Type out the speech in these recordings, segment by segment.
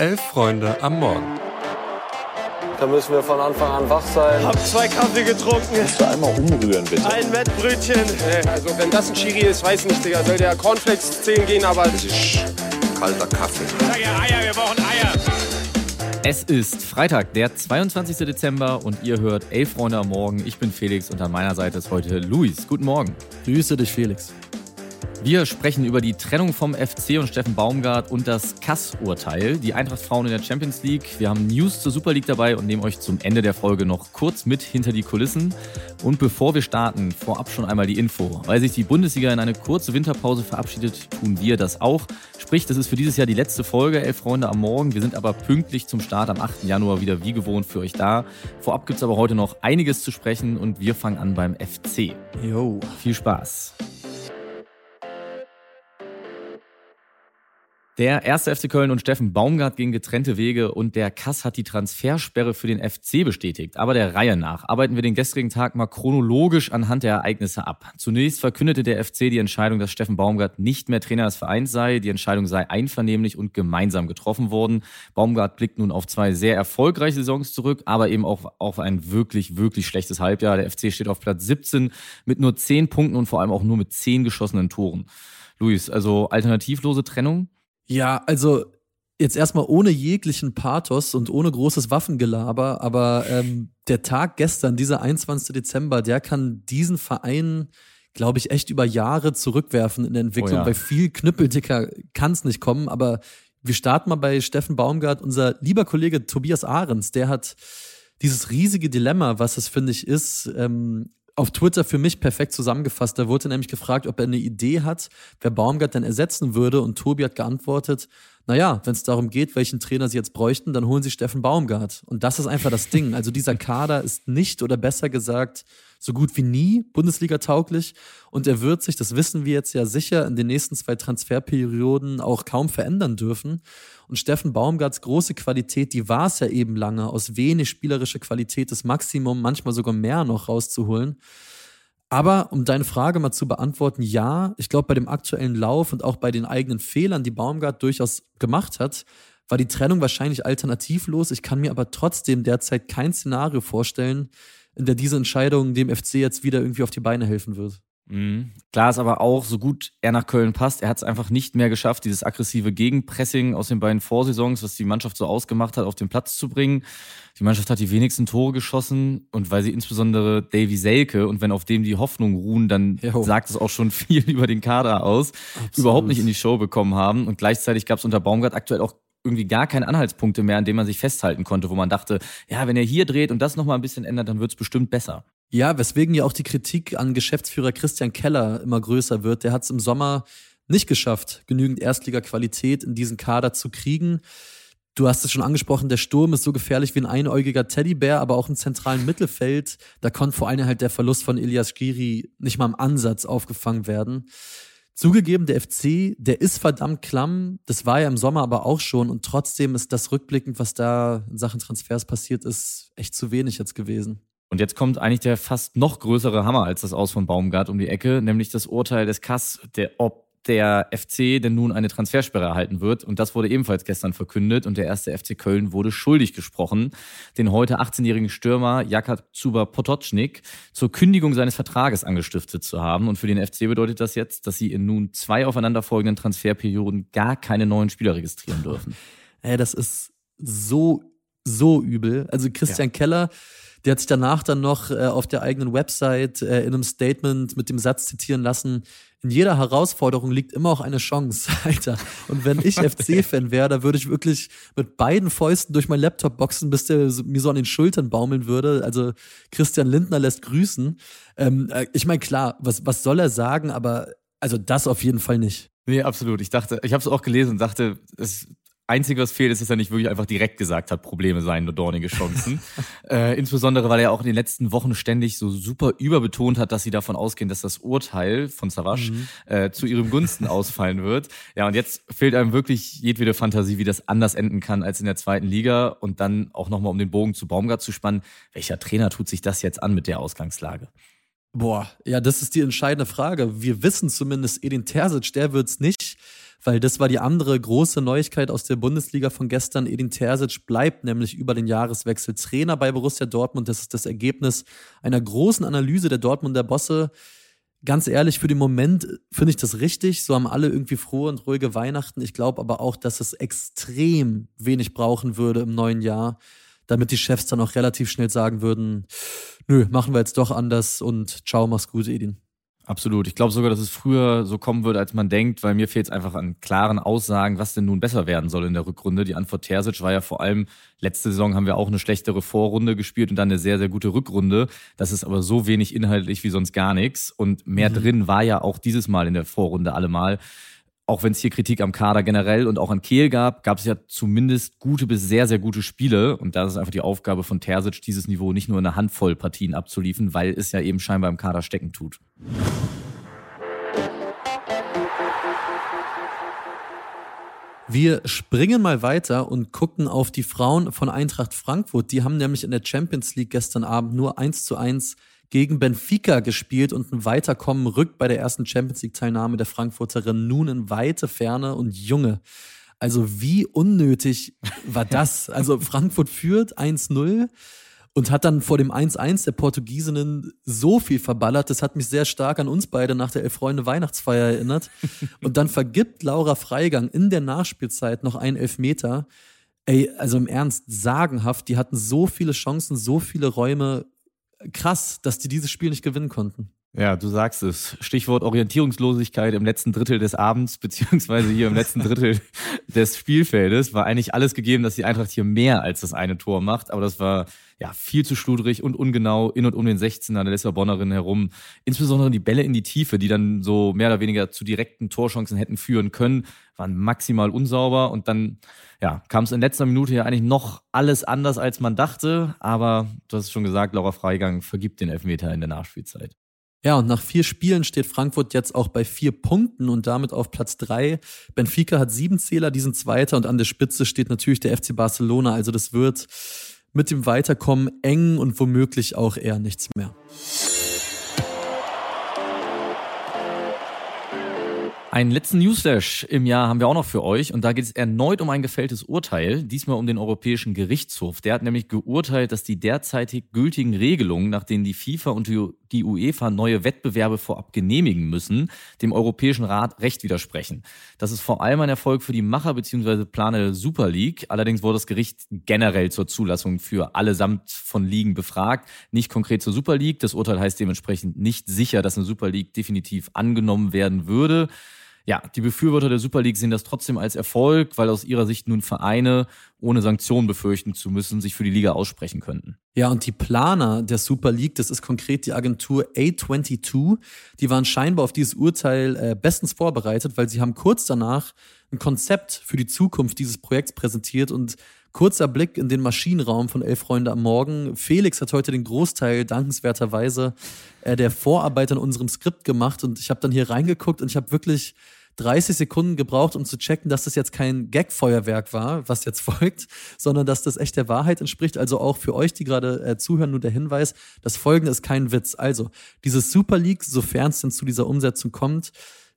Elf Freunde am Morgen. Da müssen wir von Anfang an wach sein. Hab zwei Kaffee getrunken. Kannst du einmal umrühren, bitte? Ein Wettbrötchen. Also wenn das ein Chiri ist, weiß nicht, Digga. Soll der Cornflakes zählen gehen, aber... Das ist kalter Kaffee. Sag ja Eier, wir brauchen Eier. Es ist Freitag, der 22. Dezember und ihr hört Elf Freunde am Morgen. Ich bin Felix und an meiner Seite ist heute Luis. Guten Morgen. Grüße dich, Felix. Wir sprechen über die Trennung vom FC und Steffen Baumgart und das Kass-Urteil, die Eintracht-Frauen in der Champions League. Wir haben News zur Super League dabei und nehmen euch zum Ende der Folge noch kurz mit hinter die Kulissen. Und bevor wir starten, vorab schon einmal die Info. Weil sich die Bundesliga in eine kurze Winterpause verabschiedet, tun wir das auch. Sprich, das ist für dieses Jahr die letzte Folge, Elf Freunde am Morgen. Wir sind aber pünktlich zum Start am 8. Januar wieder wie gewohnt für euch da. Vorab gibt es aber heute noch einiges zu sprechen und wir fangen an beim FC. Jo. Viel Spaß. Der erste FC Köln und Steffen Baumgart gehen getrennte Wege und der Kass hat die Transfersperre für den FC bestätigt. Aber der Reihe nach arbeiten wir den gestrigen Tag mal chronologisch anhand der Ereignisse ab. Zunächst verkündete der FC die Entscheidung, dass Steffen Baumgart nicht mehr Trainer des Vereins sei. Die Entscheidung sei einvernehmlich und gemeinsam getroffen worden. Baumgart blickt nun auf zwei sehr erfolgreiche Saisons zurück, aber eben auch auf ein wirklich, wirklich schlechtes Halbjahr. Der FC steht auf Platz 17 mit nur 10 Punkten und vor allem auch nur mit 10 geschossenen Toren. Luis, also alternativlose Trennung? Ja, also jetzt erstmal ohne jeglichen Pathos und ohne großes Waffengelaber, aber ähm, der Tag gestern, dieser 21. Dezember, der kann diesen Verein, glaube ich, echt über Jahre zurückwerfen in der Entwicklung, Oh ja. weil viel knüppeldicker kann es nicht kommen, aber wir starten mal bei Steffen Baumgart. Unser lieber Kollege Tobias Ahrens, der hat dieses riesige Dilemma, was es, finde ich, ist, ähm, auf Twitter für mich perfekt zusammengefasst. Da wurde nämlich gefragt, ob er eine Idee hat, wer Baumgart denn ersetzen würde. Und Tobi hat geantwortet, naja, wenn es darum geht, welchen Trainer sie jetzt bräuchten, dann holen sie Steffen Baumgart. Und das ist einfach das Ding. Also dieser Kader ist nicht oder besser gesagt so gut wie nie Bundesliga tauglich. Und er wird sich, das wissen wir jetzt ja sicher, in den nächsten zwei Transferperioden auch kaum verändern dürfen. Und Steffen Baumgarts große Qualität, die war es ja eben lange, aus wenig spielerischer Qualität das Maximum, manchmal sogar mehr noch rauszuholen. Aber um deine Frage mal zu beantworten, ja, ich glaube, bei dem aktuellen Lauf und auch bei den eigenen Fehlern, die Baumgart durchaus gemacht hat, war die Trennung wahrscheinlich alternativlos. Ich kann mir aber trotzdem derzeit kein Szenario vorstellen, in der diese Entscheidung dem FC jetzt wieder irgendwie auf die Beine helfen wird. Mhm. Klar ist aber auch, so gut er nach Köln passt, er hat es einfach nicht mehr geschafft, dieses aggressive Gegenpressing aus den beiden Vorsaisons, was die Mannschaft so ausgemacht hat, auf den Platz zu bringen. Die Mannschaft hat die wenigsten Tore geschossen und weil sie insbesondere Davy Selke und wenn auf dem die Hoffnungen ruhen, dann Jo. sagt es auch schon viel über den Kader aus, überhaupt nicht in die Show bekommen haben. Und gleichzeitig gab es unter Baumgart aktuell auch irgendwie gar keine Anhaltspunkte mehr, an denen man sich festhalten konnte, wo man dachte, ja, wenn er hier dreht und das nochmal ein bisschen ändert, dann wird es bestimmt besser. Ja, weswegen ja auch die Kritik an Geschäftsführer Christian Keller immer größer wird. Der hat es im Sommer nicht geschafft, genügend Erstliga-Qualität in diesen Kader zu kriegen. Du hast es schon angesprochen, der Sturm ist so gefährlich wie ein einäugiger Teddybär, aber auch im zentralen Mittelfeld, da konnte vor allem halt der Verlust von Elias Giri nicht mal im Ansatz aufgefangen werden. Zugegeben, der FC, der ist verdammt klamm. Das war ja im Sommer aber auch schon. Und trotzdem ist das rückblickend, was da in Sachen Transfers passiert ist, echt zu wenig jetzt gewesen. Und jetzt kommt eigentlich der fast noch größere Hammer als das Aus von Baumgart um die Ecke, nämlich das Urteil des Kass, der, ob der FC denn nun eine Transfersperre erhalten wird. Und das wurde ebenfalls gestern verkündet. Und der erste FC Köln wurde schuldig gesprochen, den heute 18-jährigen Stürmer Jakab Zuba Potocznik zur Kündigung seines Vertrages angestiftet zu haben. Und für den FC bedeutet das jetzt, dass sie in nun zwei aufeinanderfolgenden Transferperioden gar keine neuen Spieler registrieren dürfen. Ey, das ist so, so übel. Also Christian Keller, der hat sich danach dann noch äh, auf der eigenen Website äh, in einem Statement mit dem Satz zitieren lassen, in jeder Herausforderung liegt immer auch eine Chance, Alter. Und wenn ich FC-Fan wäre, da würde ich wirklich mit beiden Fäusten durch meinen Laptop boxen, bis der mir so an den Schultern baumeln würde. Also Christian Lindner lässt grüßen. Ähm, äh, ich meine, klar, was, was soll er sagen, aber also das auf jeden Fall nicht. Nee, absolut. Ich dachte, ich habe es auch gelesen und dachte, das Einzige, was fehlt, ist, dass er nicht wirklich einfach direkt gesagt hat, Probleme seien nur dornige Chancen. äh, insbesondere, weil er auch in den letzten Wochen ständig so super überbetont hat, dass sie davon ausgehen, dass das Urteil von Savasch äh, zu ihrem Gunsten ausfallen wird. Ja, und jetzt fehlt einem wirklich jedwede Fantasie, wie das anders enden kann als in der zweiten Liga. Und dann auch nochmal, um den Bogen zu Baumgart zu spannen, welcher Trainer tut sich das jetzt an mit der Ausgangslage? Boah, ja, das ist die entscheidende Frage. Wir wissen zumindest, Edin Terzic, der wird's nicht. Weil das war die andere große Neuigkeit aus der Bundesliga von gestern. Edin Terzic bleibt nämlich über den Jahreswechsel Trainer bei Borussia Dortmund. Das ist das Ergebnis einer großen Analyse der Dortmunder Bosse. Ganz ehrlich, für den Moment finde ich das richtig. So haben alle irgendwie frohe und ruhige Weihnachten. Ich glaube aber auch, dass es extrem wenig brauchen würde im neuen Jahr, damit die Chefs dann auch relativ schnell sagen würden, nö, machen wir jetzt doch anders und ciao, mach's gut, Edin. Absolut. Ich glaube sogar, dass es früher so kommen würde, als man denkt, weil mir fehlt es einfach an klaren Aussagen, was denn nun besser werden soll in der Rückrunde. Die Antwort Terzic war ja vor allem, letzte Saison haben wir auch eine schlechtere Vorrunde gespielt und dann eine sehr, sehr gute Rückrunde. Das ist aber so wenig inhaltlich wie sonst gar nichts. Und mehr mhm. drin war ja auch dieses Mal in der Vorrunde allemal auch wenn es hier Kritik am Kader generell und auch an Kehl gab, gab es ja zumindest gute bis sehr, sehr gute Spiele. Und da ist einfach die Aufgabe von Terzic, dieses Niveau nicht nur in einer Handvoll Partien abzuliefern, weil es ja eben scheinbar im Kader stecken tut. Wir springen mal weiter und gucken auf die Frauen von Eintracht Frankfurt. Die haben nämlich in der Champions League gestern Abend nur 1 zu 1 gegen Benfica gespielt und ein Weiterkommen rückt bei der ersten Champions League-Teilnahme der Frankfurterin nun in weite Ferne und Junge. Also wie unnötig war das? Also Frankfurt führt 1-0 und hat dann vor dem 1-1 der Portugiesinnen so viel verballert. Das hat mich sehr stark an uns beide nach der Elf-Freunde-Weihnachtsfeier erinnert. Und dann vergibt Laura Freigang in der Nachspielzeit noch einen Elfmeter. Ey, also im Ernst, sagenhaft. Die hatten so viele Chancen, so viele Räume krass, dass die dieses Spiel nicht gewinnen konnten. Ja, du sagst es. Stichwort Orientierungslosigkeit im letzten Drittel des Abends, beziehungsweise hier im letzten Drittel des Spielfeldes, war eigentlich alles gegeben, dass die Eintracht hier mehr als das eine Tor macht. Aber das war ja viel zu schludrig und ungenau in und um den 16er der Lissabonnerin herum. Insbesondere die Bälle in die Tiefe, die dann so mehr oder weniger zu direkten Torchancen hätten führen können, waren maximal unsauber. Und dann ja, kam es in letzter Minute ja eigentlich noch alles anders, als man dachte. Aber du hast es schon gesagt, Laura Freigang vergibt den Elfmeter in der Nachspielzeit. Ja, und nach vier Spielen steht Frankfurt jetzt auch bei vier Punkten und damit auf Platz drei. Benfica hat sieben Zähler, die sind Zweiter und an der Spitze steht natürlich der FC Barcelona. Also das wird mit dem Weiterkommen eng und womöglich auch eher nichts mehr. Einen letzten Newsflash im Jahr haben wir auch noch für euch und da geht es erneut um ein gefälltes Urteil, diesmal um den Europäischen Gerichtshof. Der hat nämlich geurteilt, dass die derzeitig gültigen Regelungen, nach denen die FIFA und die UEFA neue Wettbewerbe vorab genehmigen müssen, dem Europäischen Rat recht widersprechen. Das ist vor allem ein Erfolg für die Macher bzw. Planer der Super League. Allerdings wurde das Gericht generell zur Zulassung für allesamt von Ligen befragt, nicht konkret zur Super League. Das Urteil heißt dementsprechend nicht sicher, dass eine Super League definitiv angenommen werden würde. Ja, die Befürworter der Super League sehen das trotzdem als Erfolg, weil aus ihrer Sicht nun Vereine, ohne Sanktionen befürchten zu müssen, sich für die Liga aussprechen könnten. Ja, und die Planer der Super League, das ist konkret die Agentur A22, die waren scheinbar auf dieses Urteil äh, bestens vorbereitet, weil sie haben kurz danach ein Konzept für die Zukunft dieses Projekts präsentiert und Kurzer Blick in den Maschinenraum von Elf Freunde am Morgen. Felix hat heute den Großteil dankenswerterweise äh, der Vorarbeit an unserem Skript gemacht und ich habe dann hier reingeguckt und ich habe wirklich 30 Sekunden gebraucht, um zu checken, dass das jetzt kein Gag-Feuerwerk war, was jetzt folgt, sondern dass das echt der Wahrheit entspricht. Also auch für euch, die gerade äh, zuhören, nur der Hinweis, das Folgende ist kein Witz. Also, diese Super League, sofern es denn zu dieser Umsetzung kommt,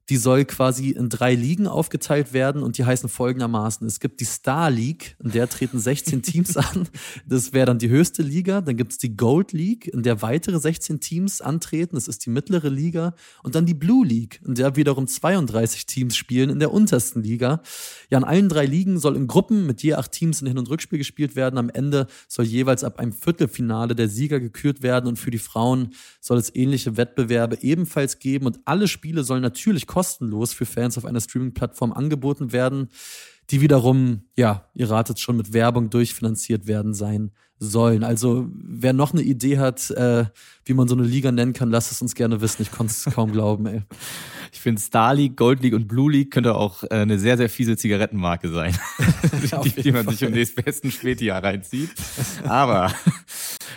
die soll quasi in drei Ligen aufgeteilt werden und die heißen folgendermaßen. Es gibt die Star League, in der treten 16 Teams an. Das wäre dann die höchste Liga. Dann gibt es die Gold League, in der weitere 16 Teams antreten. Das ist die mittlere Liga. Und dann die Blue League, in der wiederum 32 Teams spielen in der untersten Liga. Ja, in allen drei Ligen soll in Gruppen mit je acht Teams ein Hin- und Rückspiel gespielt werden. Am Ende soll jeweils ab einem Viertelfinale der Sieger gekürt werden. Und für die Frauen soll es ähnliche Wettbewerbe ebenfalls geben. Und alle Spiele sollen natürlich kostenlos für Fans auf einer Streaming-Plattform angeboten werden, die wiederum, ja, ihr ratet schon, mit Werbung durchfinanziert werden sein sollen. Also wer noch eine Idee hat, äh, wie man so eine Liga nennen kann, lasst es uns gerne wissen. Ich konnte es kaum glauben, ey. Ich finde Star League, Gold League und Blue League könnte auch äh, eine sehr, sehr fiese Zigarettenmarke sein, die, die, man sich im nächsten besten Spätjahr reinzieht. Aber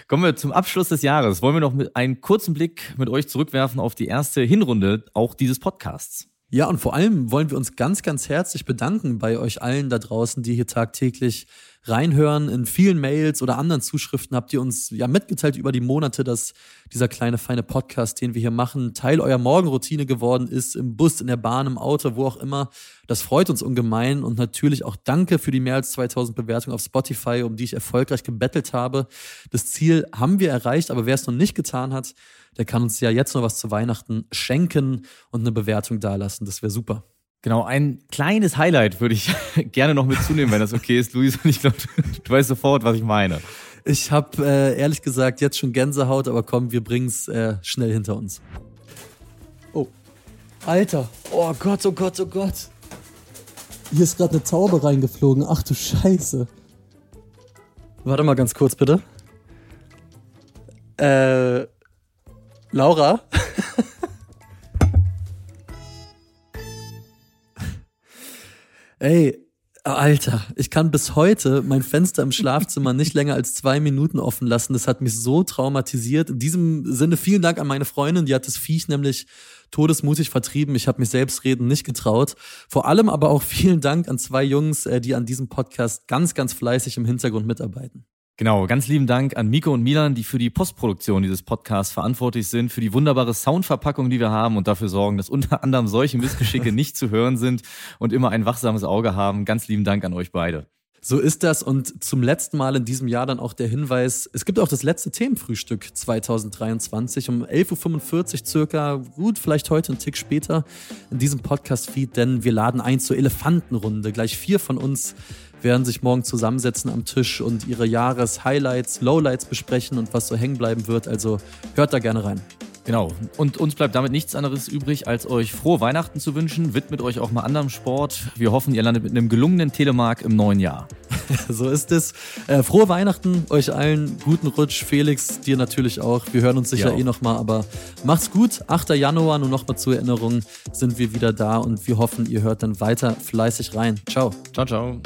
kommen wir zum Abschluss des Jahres. Wollen wir noch einen kurzen Blick mit euch zurückwerfen auf die erste Hinrunde auch dieses Podcasts. Ja, und vor allem wollen wir uns ganz, ganz herzlich bedanken bei euch allen da draußen, die hier tagtäglich reinhören. In vielen Mails oder anderen Zuschriften habt ihr uns ja mitgeteilt über die Monate, dass dieser kleine feine Podcast, den wir hier machen, Teil eurer Morgenroutine geworden ist, im Bus, in der Bahn, im Auto, wo auch immer. Das freut uns ungemein und natürlich auch danke für die mehr als 2000 Bewertungen auf Spotify, um die ich erfolgreich gebettelt habe. Das Ziel haben wir erreicht, aber wer es noch nicht getan hat, der kann uns ja jetzt noch was zu Weihnachten schenken und eine Bewertung dalassen. Das wäre super. Genau, ein kleines Highlight würde ich gerne noch mitzunehmen, wenn das okay ist, Luis. Und ich glaube, du weißt sofort, was ich meine. Ich habe äh, ehrlich gesagt jetzt schon Gänsehaut, aber komm, wir bringen es äh, schnell hinter uns. Oh, Alter. Oh Gott, oh Gott, oh Gott. Hier ist gerade eine Taube reingeflogen. Ach du Scheiße. Warte mal ganz kurz, bitte. Äh, Laura? Ey, Alter, ich kann bis heute mein Fenster im Schlafzimmer nicht länger als zwei Minuten offen lassen. Das hat mich so traumatisiert. In diesem Sinne vielen Dank an meine Freundin, die hat das Viech nämlich todesmutig vertrieben. Ich habe mich selbst reden nicht getraut. Vor allem aber auch vielen Dank an zwei Jungs, äh, die an diesem Podcast ganz, ganz fleißig im Hintergrund mitarbeiten. Genau, ganz lieben Dank an Miko und Milan, die für die Postproduktion dieses Podcasts verantwortlich sind, für die wunderbare Soundverpackung, die wir haben und dafür sorgen, dass unter anderem solche Missgeschicke nicht zu hören sind und immer ein wachsames Auge haben. Ganz lieben Dank an euch beide. So ist das und zum letzten Mal in diesem Jahr dann auch der Hinweis, es gibt auch das letzte Themenfrühstück 2023 um 11.45 Uhr circa, gut, vielleicht heute einen Tick später in diesem Podcast-Feed, denn wir laden ein zur Elefantenrunde. Gleich vier von uns werden sich morgen zusammensetzen am Tisch und ihre Jahres-Highlights, Lowlights besprechen und was so hängen bleiben wird. Also hört da gerne rein. Genau. Und uns bleibt damit nichts anderes übrig, als euch frohe Weihnachten zu wünschen. Widmet euch auch mal anderem Sport. Wir hoffen, ihr landet mit einem gelungenen Telemark im neuen Jahr. so ist es. Äh, frohe Weihnachten euch allen. Guten Rutsch. Felix, dir natürlich auch. Wir hören uns sicher ja. eh nochmal, aber macht's gut. 8. Januar, nur nochmal zur Erinnerung, sind wir wieder da und wir hoffen, ihr hört dann weiter fleißig rein. Ciao. Ciao, ciao.